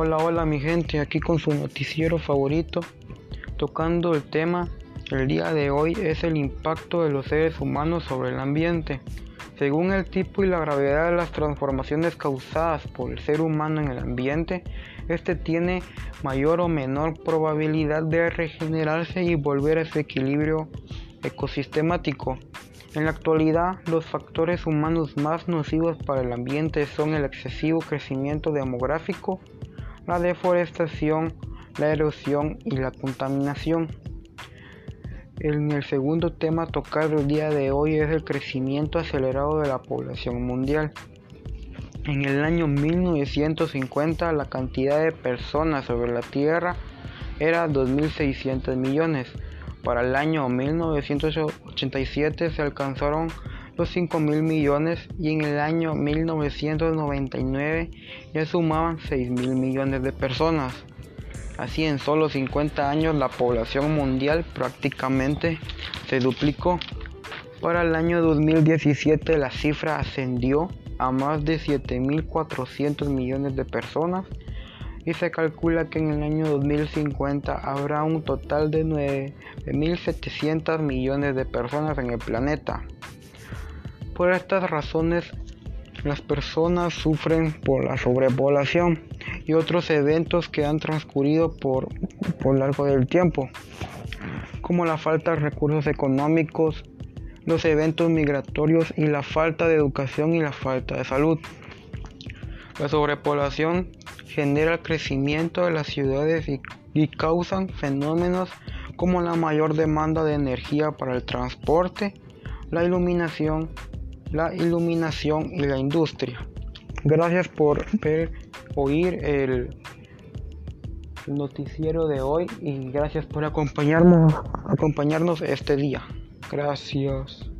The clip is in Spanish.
Hola, hola mi gente, aquí con su noticiero favorito, tocando el tema el día de hoy es el impacto de los seres humanos sobre el ambiente. Según el tipo y la gravedad de las transformaciones causadas por el ser humano en el ambiente, este tiene mayor o menor probabilidad de regenerarse y volver a ese equilibrio ecosistemático. En la actualidad, los factores humanos más nocivos para el ambiente son el excesivo crecimiento demográfico, la deforestación, la erosión y la contaminación. En el segundo tema a tocar el día de hoy es el crecimiento acelerado de la población mundial. En el año 1950 la cantidad de personas sobre la Tierra era 2.600 millones. Para el año 1987 se alcanzaron los 5.000 millones y en el año 1999 ya sumaban 6.000 millones de personas. Así en solo 50 años la población mundial prácticamente se duplicó. Para el año 2017 la cifra ascendió a más de 7.400 millones de personas y se calcula que en el año 2050 habrá un total de 9.700 millones de personas en el planeta. Por estas razones las personas sufren por la sobrepoblación y otros eventos que han transcurrido por, por largo del tiempo, como la falta de recursos económicos, los eventos migratorios y la falta de educación y la falta de salud. La sobrepoblación genera el crecimiento de las ciudades y, y causan fenómenos como la mayor demanda de energía para el transporte, la iluminación, la iluminación y la industria. Gracias por ver, oír el noticiero de hoy y gracias por acompañarnos, acompañarnos este día. Gracias.